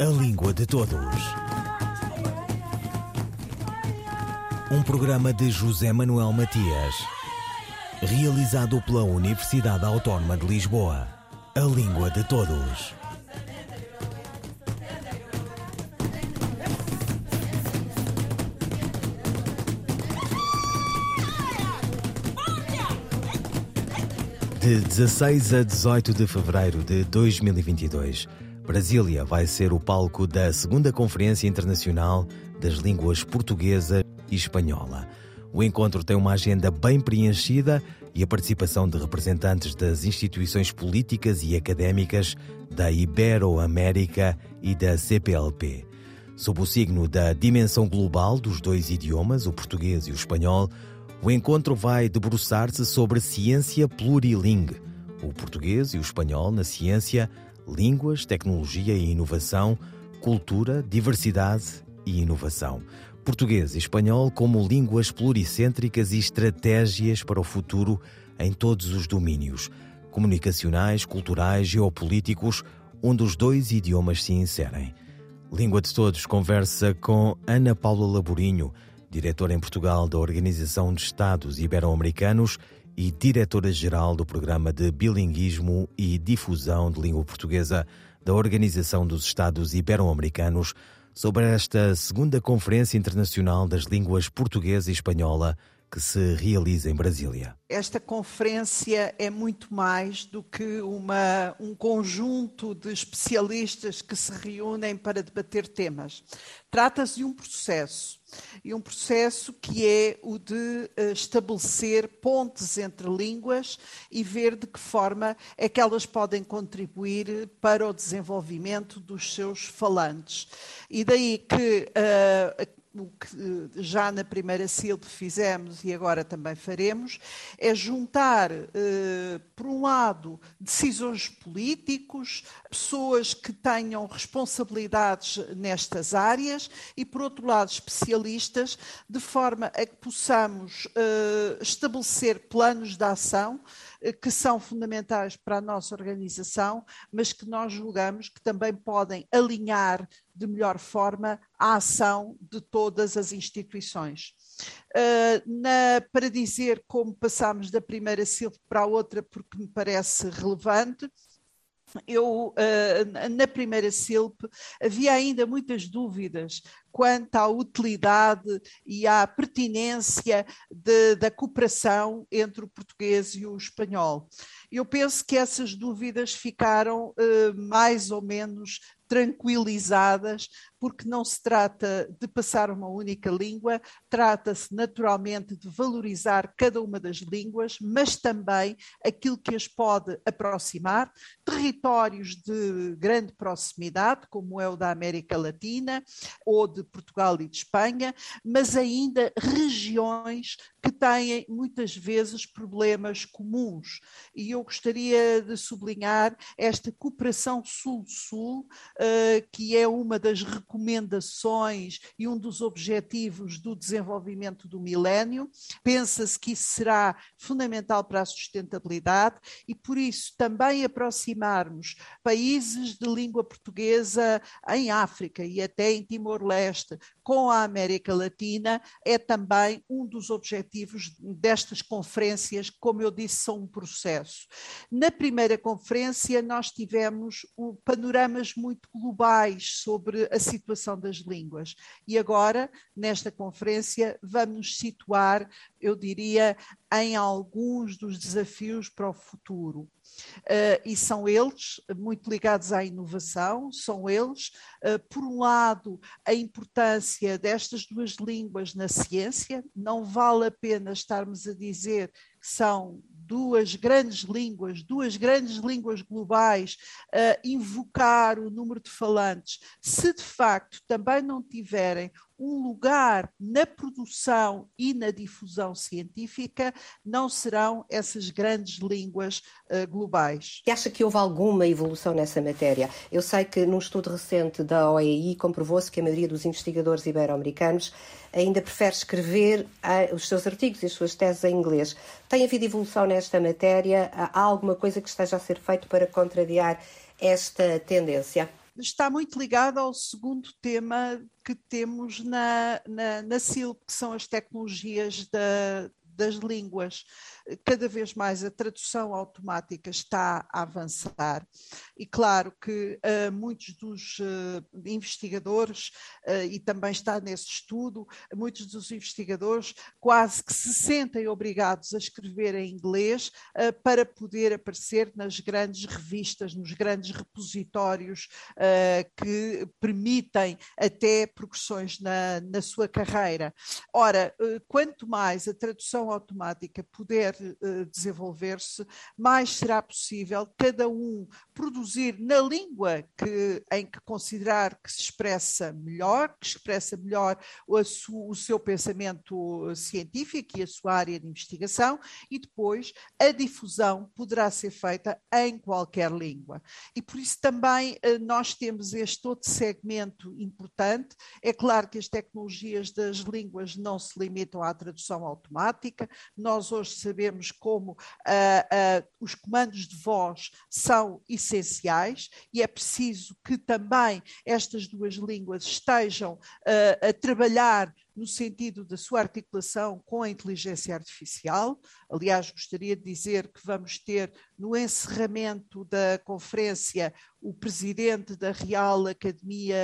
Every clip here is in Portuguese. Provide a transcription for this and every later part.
A Língua de Todos. Um programa de José Manuel Matias, realizado pela Universidade Autónoma de Lisboa. A Língua de Todos. De 16 a 18 de fevereiro de 2022, Brasília vai ser o palco da segunda Conferência Internacional das Línguas Portuguesa e Espanhola. O encontro tem uma agenda bem preenchida e a participação de representantes das instituições políticas e académicas da Ibero-América e da CPLP. Sob o signo da dimensão global dos dois idiomas, o português e o espanhol, o encontro vai debruçar-se sobre ciência plurilingue, o português e o espanhol na ciência, línguas, tecnologia e inovação, cultura, diversidade e inovação. Português e espanhol como línguas pluricêntricas e estratégias para o futuro em todos os domínios, comunicacionais, culturais, geopolíticos, onde os dois idiomas se inserem. Língua de Todos conversa com Ana Paula Laborinho, diretora em Portugal da Organização de Estados Ibero-Americanos e diretora-geral do Programa de Bilinguismo e Difusão de Língua Portuguesa da Organização dos Estados Ibero-Americanos, sobre esta segunda Conferência Internacional das Línguas Portuguesa e Espanhola que se realiza em Brasília. Esta conferência é muito mais do que uma, um conjunto de especialistas que se reúnem para debater temas. Trata-se de um processo, e um processo que é o de uh, estabelecer pontes entre línguas e ver de que forma é que elas podem contribuir para o desenvolvimento dos seus falantes. E daí que uh, o que eh, já na primeira sílaba fizemos e agora também faremos, é juntar, eh, por um lado, decisores políticos, pessoas que tenham responsabilidades nestas áreas e, por outro lado, especialistas, de forma a que possamos eh, estabelecer planos de ação que são fundamentais para a nossa organização, mas que nós julgamos que também podem alinhar de melhor forma a ação de todas as instituições. Uh, na, para dizer como passamos da primeira sílaba para a outra, porque me parece relevante, eu, uh, na primeira SILP, havia ainda muitas dúvidas quanto à utilidade e à pertinência de, da cooperação entre o português e o espanhol. Eu penso que essas dúvidas ficaram uh, mais ou menos tranquilizadas, porque não se trata de passar uma única língua, trata-se naturalmente de valorizar cada uma das línguas, mas também aquilo que as pode aproximar, territórios de grande proximidade, como é o da América Latina ou de Portugal e de Espanha, mas ainda regiões que têm muitas vezes problemas comuns. E eu gostaria de sublinhar esta cooperação sul-sul, uh, que é uma das e um dos objetivos do desenvolvimento do milénio. Pensa-se que isso será fundamental para a sustentabilidade e, por isso, também aproximarmos países de língua portuguesa em África e até em Timor-Leste com a América Latina é também um dos objetivos destas conferências, como eu disse, são um processo. Na primeira conferência, nós tivemos panoramas muito globais sobre a situação das línguas. E agora, nesta conferência, vamos nos situar, eu diria, em alguns dos desafios para o futuro. Uh, e são eles muito ligados à inovação, são eles, uh, por um lado, a importância destas duas línguas na ciência, não vale a pena estarmos a dizer que são duas grandes línguas, duas grandes línguas globais, uh, invocar o número de falantes, se de facto também não tiverem um lugar na produção e na difusão científica, não serão essas grandes línguas uh, globais. E acha que houve alguma evolução nessa matéria? Eu sei que num estudo recente da OEI comprovou-se que a maioria dos investigadores ibero-americanos ainda prefere escrever uh, os seus artigos e as suas teses em inglês. Tem havido evolução nesta matéria? Há alguma coisa que esteja a ser feito para contrariar esta tendência? Está muito ligado ao segundo tema que temos na, na, na CILP, que são as tecnologias da, das línguas cada vez mais a tradução automática está a avançar e claro que uh, muitos dos uh, investigadores, uh, e também está nesse estudo, muitos dos investigadores quase que se sentem obrigados a escrever em inglês para poder aparecer nas grandes revistas, nos grandes repositórios que permitem até progressões na, na sua carreira. Ora, quanto mais a tradução automática puder uh, desenvolver-se, mais será possível cada um produzir na língua que, em que considerar que se expressa melhor, que expressa melhor o, o seu pensamento científico e a sua área de investigação, e depois a difusão poderá ser feita em qualquer língua. E por isso também uh, nós temos este outro segmento importante. É claro que as tecnologias das línguas não se limitam à tradução automática, nós hoje sabemos como uh, uh, os comandos de voz são essenciais e é preciso que também estas duas línguas estejam uh, a trabalhar no sentido da sua articulação com a inteligência artificial. Aliás, gostaria de dizer que vamos ter no encerramento da conferência o presidente da Real Academia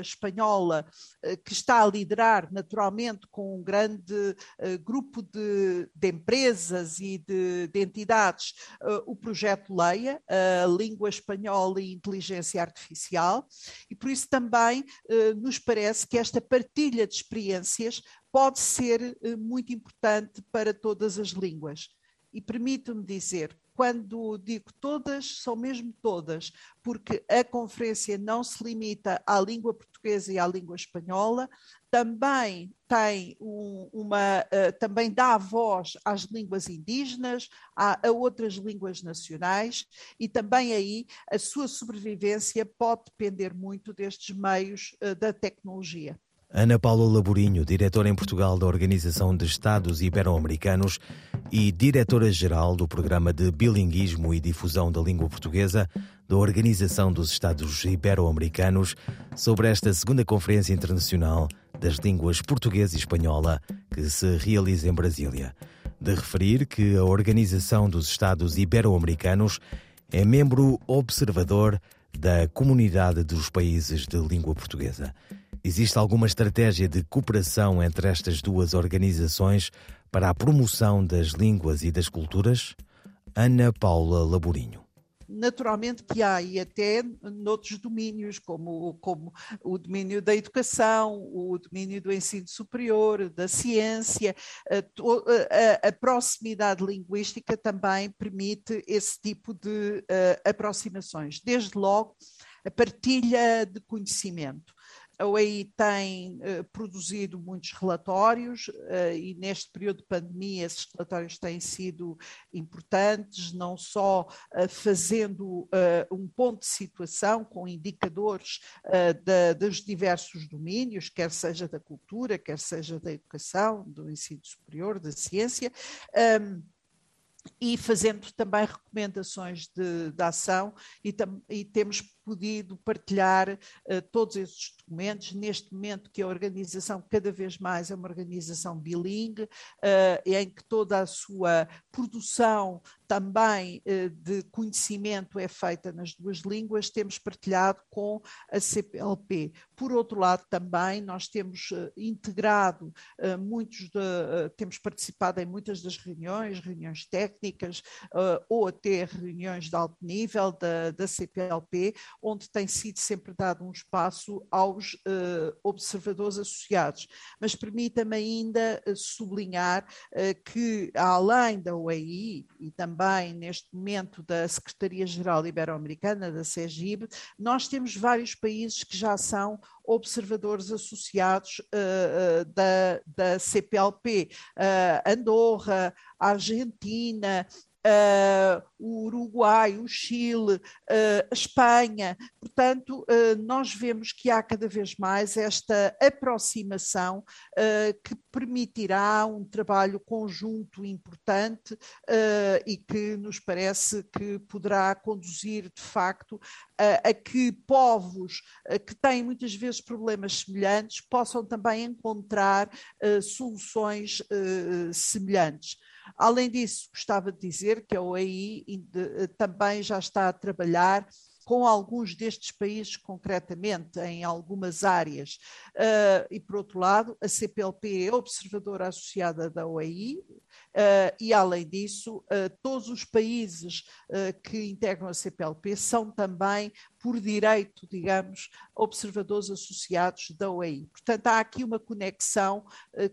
Espanhola, eh, que está a liderar naturalmente com um grande uh, grupo de, de, empresas e de, de entidades uh, o projeto Leia, a língua espanhola e inteligência artificial, e por isso também nos parece que esta partilha de experiência pode ser eh, muito importante para todas as línguas. E permito-me dizer, quando digo todas, são mesmo todas, porque a conferência não se limita à língua portuguesa e à língua espanhola, também tem um, uma, uh, também dá voz às línguas indígenas, a, a, outras línguas nacionais, e também aí a sua sobrevivência pode depender muito destes meios uh, da tecnologia. Ana Paula Laborinho, diretora em Portugal da Organização de Estados Ibero-Americanos e diretora-geral do Programa de Bilinguismo e Difusão da Língua Portuguesa da Organização dos Estados Ibero-Americanos, sobre esta segunda Conferência Internacional das Línguas Portuguesa e Espanhola que se realiza em Brasília. De referir que a Organização dos Estados Ibero-Americanos é membro observador da Comunidade dos Países de Língua Portuguesa. Existe alguma estratégia de cooperação entre estas duas organizações para a promoção das línguas e das culturas? Ana Paula Laborinho naturalmente que há, e até noutros domínios, como, como o domínio da educação, o domínio do ensino superior, da ciência, a, a, a proximidade linguística também permite esse tipo de uh, aproximações. Desde logo, a partilha de conhecimento a OEI tem uh, produzido muitos relatórios uh, e neste período de pandemia esses relatórios têm sido importantes, não só uh, fazendo um ponto de situação com indicadores da, dos diversos domínios, quer seja da cultura, quer seja da educação, do ensino superior, da ciência. Um, e fazendo também recomendações de, de ação e, tam, e, temos podido partilhar uh, todos esses documentos neste momento que a organização cada vez mais é uma organização bilingue, uh, em que toda a sua produção também uh, de conhecimento é feita nas duas línguas, temos partilhado com a CPLP. Por outro lado, também nós temos integrado muitos, de, temos participado em muitas das reuniões, reuniões técnicas ou até reuniões de alto nível da, da CPLP, onde tem sido sempre dado um espaço aos uh, observadores associados. Mas permita-me ainda uh, sublinhar uh, que, além da OEI e também neste momento da Secretaria-Geral Ibero-Americana, da CEGIB, nós temos vários países que já são observadores associados uh, da, da, CPLP, Andorra, Argentina, uh, o Uruguai, o Chile, uh, a Espanha. Portanto, uh, nós vemos que há cada vez mais esta aproximação que permitirá um trabalho conjunto importante e que nos parece que poderá conduzir, de facto, a que povos que têm muitas vezes problemas semelhantes possam também encontrar soluções semelhantes. Além disso, gostava de dizer que a OEI eh, também já está a trabalhar com alguns destes países concretamente, em algumas áreas. Uh, e, por outro lado, a CPLP é observadora associada da OEI, uh, e, além disso, uh, todos os países que integram a CPLP são também, por direito, digamos, observadores associados da OEI. Portanto, há aqui uma conexão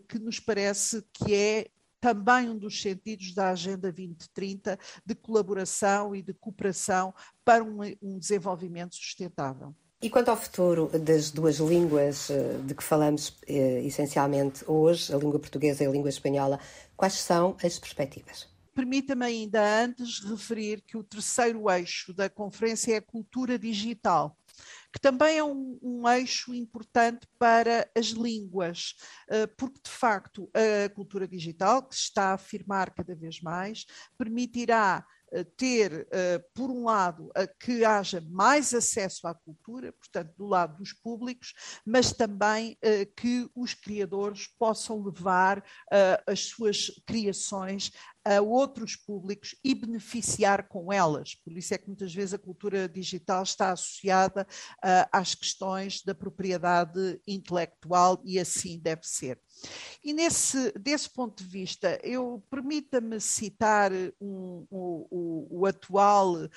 que nos parece que é também um dos sentidos da Agenda 2030 de colaboração e de cooperação para um, um desenvolvimento sustentável. E quanto ao futuro das duas línguas eh, de que falamos eh, essencialmente hoje, a língua portuguesa e a língua espanhola, quais são as perspectivas? Permita-me ainda antes referir que o terceiro eixo da conferência é a cultura digital que também é um, um eixo importante para as línguas, uh, porque de facto a cultura digital, que se está a afirmar cada vez mais, permitirá eh, ter, uh, por um lado, que haja mais acesso à cultura, portanto, do lado dos públicos, mas também uh, que os criadores possam levar as suas criações a outros públicos e beneficiar com elas. Por isso é que muitas vezes a cultura digital está associada às questões da propriedade intelectual e assim deve ser. E nesse, desse ponto de vista, eu permita-me citar um, o, o, o, atual uh,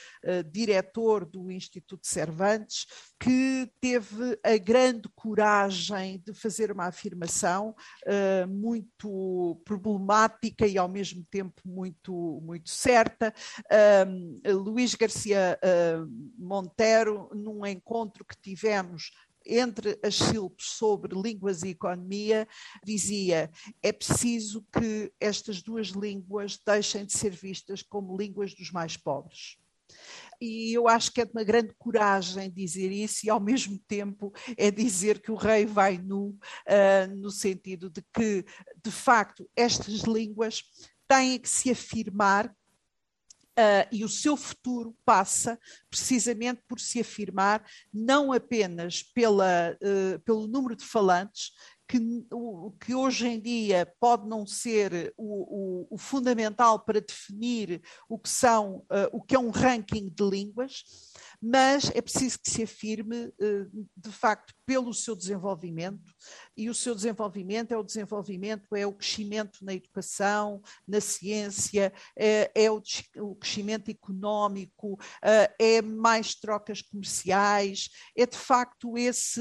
diretor do Instituto Cervantes, que teve a grande coragem de fazer uma afirmação uh, muito problemática e ao mesmo tempo muito, muito certa. Uh, Luís Garcia uh, Monteiro, num encontro que tivemos entre as sílabas sobre línguas e economia, dizia é preciso que estas duas línguas deixem de ser vistas como línguas dos mais pobres. E eu acho que é de uma grande coragem dizer isso e ao mesmo tempo é dizer que o rei vai nu, uh, no sentido de que, de facto, estas línguas têm que se afirmar Uh, e o seu futuro passa precisamente por se afirmar não apenas pela, uh, pelo número de falantes, que, o, que hoje em dia pode não ser o, o, o fundamental para definir o que são uh, o que é um ranking de línguas, mas é preciso que se afirme uh, de facto pelo seu desenvolvimento e o seu desenvolvimento é o desenvolvimento é o crescimento na educação, na ciência, é, é o, o, crescimento económico, uh, é mais trocas comerciais, é de facto esse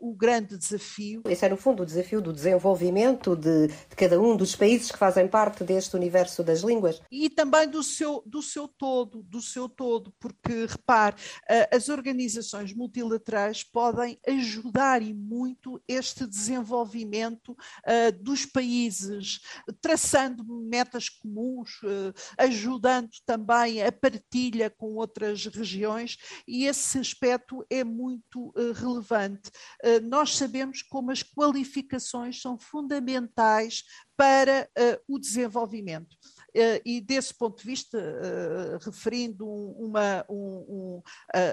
o grande desafio. Esse é no fundo o desafio do desenvolvimento de, de, cada um dos países que fazem parte deste universo das línguas. E também do seu, do seu todo, do seu todo, porque repare, as organizações multilaterais podem ajudar e muito este desenvolvimento dos países, traçando metas comuns, ajudando também a partilha com outras regiões, e esse aspecto é muito relevante. Nós sabemos como as qualificações são fundamentais para o desenvolvimento. Uh, e desse ponto de vista, uh, referindo uma, um, um,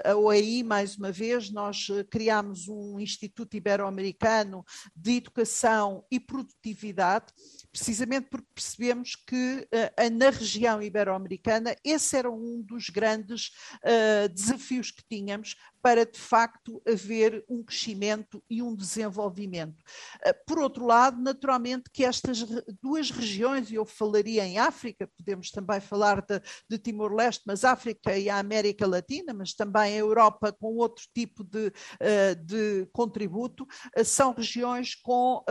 a OEI, mais uma vez, nós criámos um Instituto Ibero-Americano de Educação e Produtividade, precisamente porque percebemos que na região ibero-americana esse era um dos grandes desafios que tínhamos para de facto haver um crescimento e um desenvolvimento. Por outro lado, naturalmente que estas duas regiões, e eu falaria em África, podemos também falar de, de Timor-Leste, mas África e a América Latina, mas também a Europa com outro tipo de, uh, de contributo, uh, são regiões com,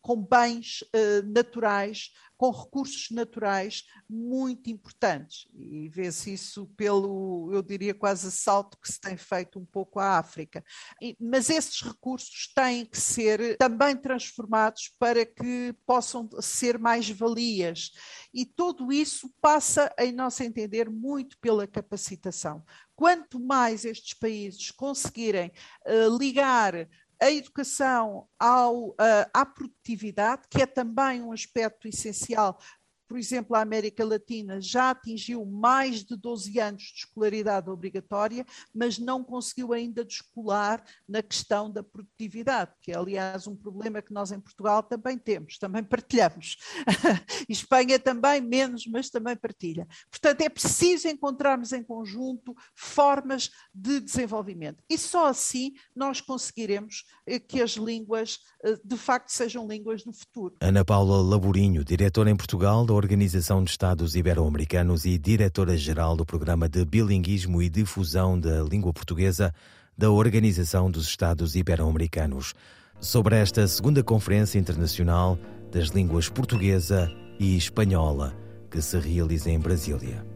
com bens naturais com recursos naturais muito importantes. E vê-se isso pelo, eu diria, quase assalto que se tem feito um pouco à África. E, mas esses recursos têm que ser também transformados para que possam ser mais valias. E tudo isso passa, em nosso entender, muito pela capacitação. Quanto mais estes países conseguirem uh, ligar a educação ao, uh, à produtividade, que é também um aspecto essencial por exemplo, a América Latina já atingiu mais de 12 anos de escolaridade obrigatória, mas não conseguiu ainda descolar na questão da produtividade, que é, aliás, um problema que nós em Portugal também temos, também partilhamos. Espanha também menos, mas também partilha. Portanto, é preciso encontrarmos em conjunto formas de desenvolvimento. E só assim nós conseguiremos eh, que as línguas, eh, de facto, sejam línguas do futuro. Ana Paula Laborinho, diretora em Portugal da Organização de Estados Ibero-Americanos e diretora-geral do Programa de Bilinguismo e Difusão da Língua Portuguesa da Organização dos Estados Ibero-Americanos, sobre esta segunda Conferência Internacional das Línguas Portuguesa e Espanhola, que se realiza em Brasília.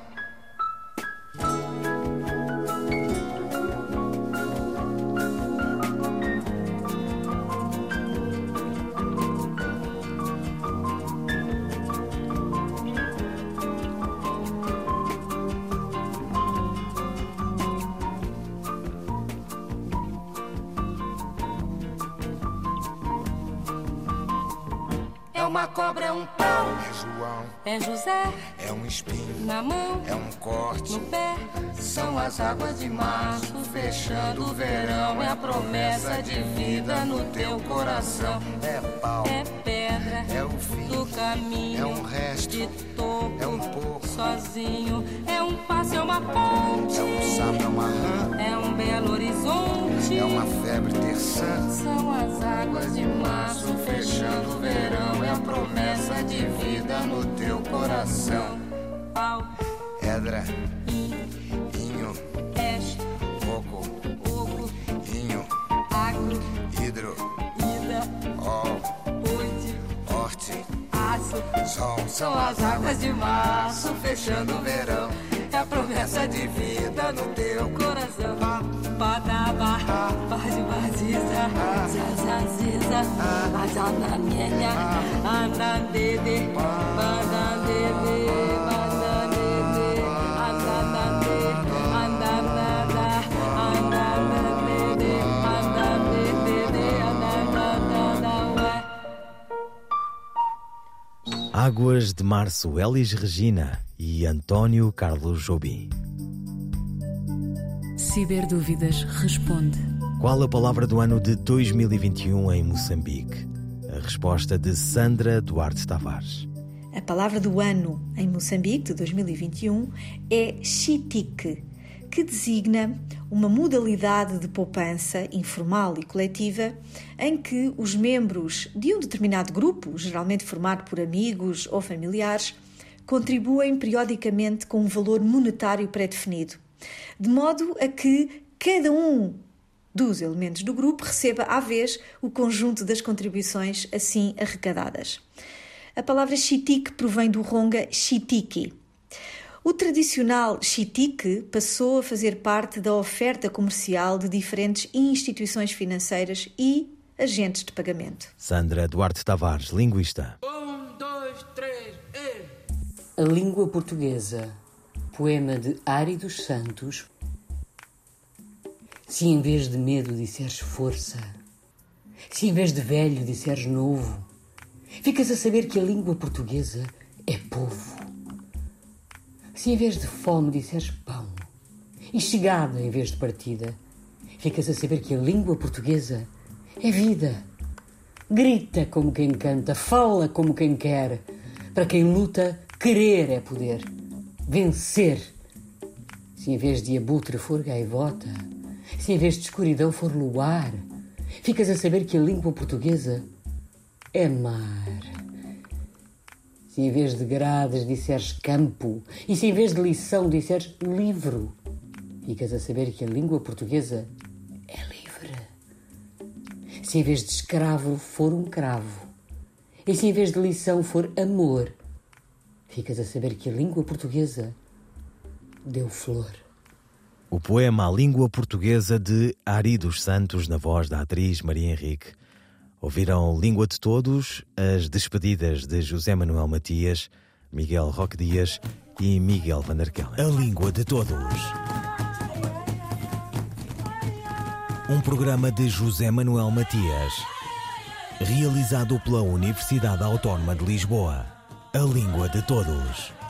Uma cobra, é um pau. É João, é José, é um espinho na mão, é um corte no pé. São as águas de março fechando o verão. É a promessa de vida no teu coração. É pau, é pedra, é o fim do caminho. É um resto de topo, é um pouco sozinho. É um passo, é uma ponte. É um sapo, é uma rã. É um belo horizonte. É uma febre terçã. São as águas de março fechando o verão. É promessa de vida no teu coração. Pau, pedra, inho, peixe, coco, oco, inho, agro, hidro, ida, ol, oite, horte, aço, sol. São as águas de março fechando o verão. A promessa de vida no teu coração. Padaba, Badi Badiza, Zazaziza, Azananenha, Anandede, Águas de Março, Elis Regina e Antônio Carlos Jobim. Ciberdúvidas responde. Qual a palavra do ano de 2021 em Moçambique? A resposta de Sandra Duarte Tavares. A palavra do ano em Moçambique de 2021 é chitique. Que designa uma modalidade de poupança informal e coletiva em que os membros de um determinado grupo, geralmente formado por amigos ou familiares, contribuem periodicamente com um valor monetário pré-definido, de modo a que cada um dos elementos do grupo receba à vez o conjunto das contribuições assim arrecadadas. A palavra chitique provém do ronga chitiki. O tradicional chitique passou a fazer parte da oferta comercial de diferentes instituições financeiras e agentes de pagamento. Sandra Duarte Tavares, linguista. Um, dois, três, e... A língua portuguesa. Poema de Ari dos Santos. Se em vez de medo disseres força, se em vez de velho disseres novo, ficas a saber que a língua portuguesa é povo. Se em vez de fome disseres pão e chegada em vez de partida, ficas a saber que a língua portuguesa é vida. Grita como quem canta, fala como quem quer. Para quem luta, querer é poder. Vencer. Se em vez de abutre for gaivota, se em vez de escuridão for luar, ficas a saber que a língua portuguesa é mar. Se em vez de grades disseres campo e se em vez de lição disseres livro, ficas a saber que a língua portuguesa é livre. Se em vez de escravo for um cravo e se em vez de lição for amor, ficas a saber que a língua portuguesa deu flor. O poema A Língua Portuguesa de Ari dos Santos, na voz da atriz Maria Henrique. Ouviram Língua de Todos, as despedidas de José Manuel Matias, Miguel Roque Dias e Miguel Van. A Língua de Todos. Um programa de José Manuel Matias, realizado pela Universidade Autónoma de Lisboa. A Língua de Todos.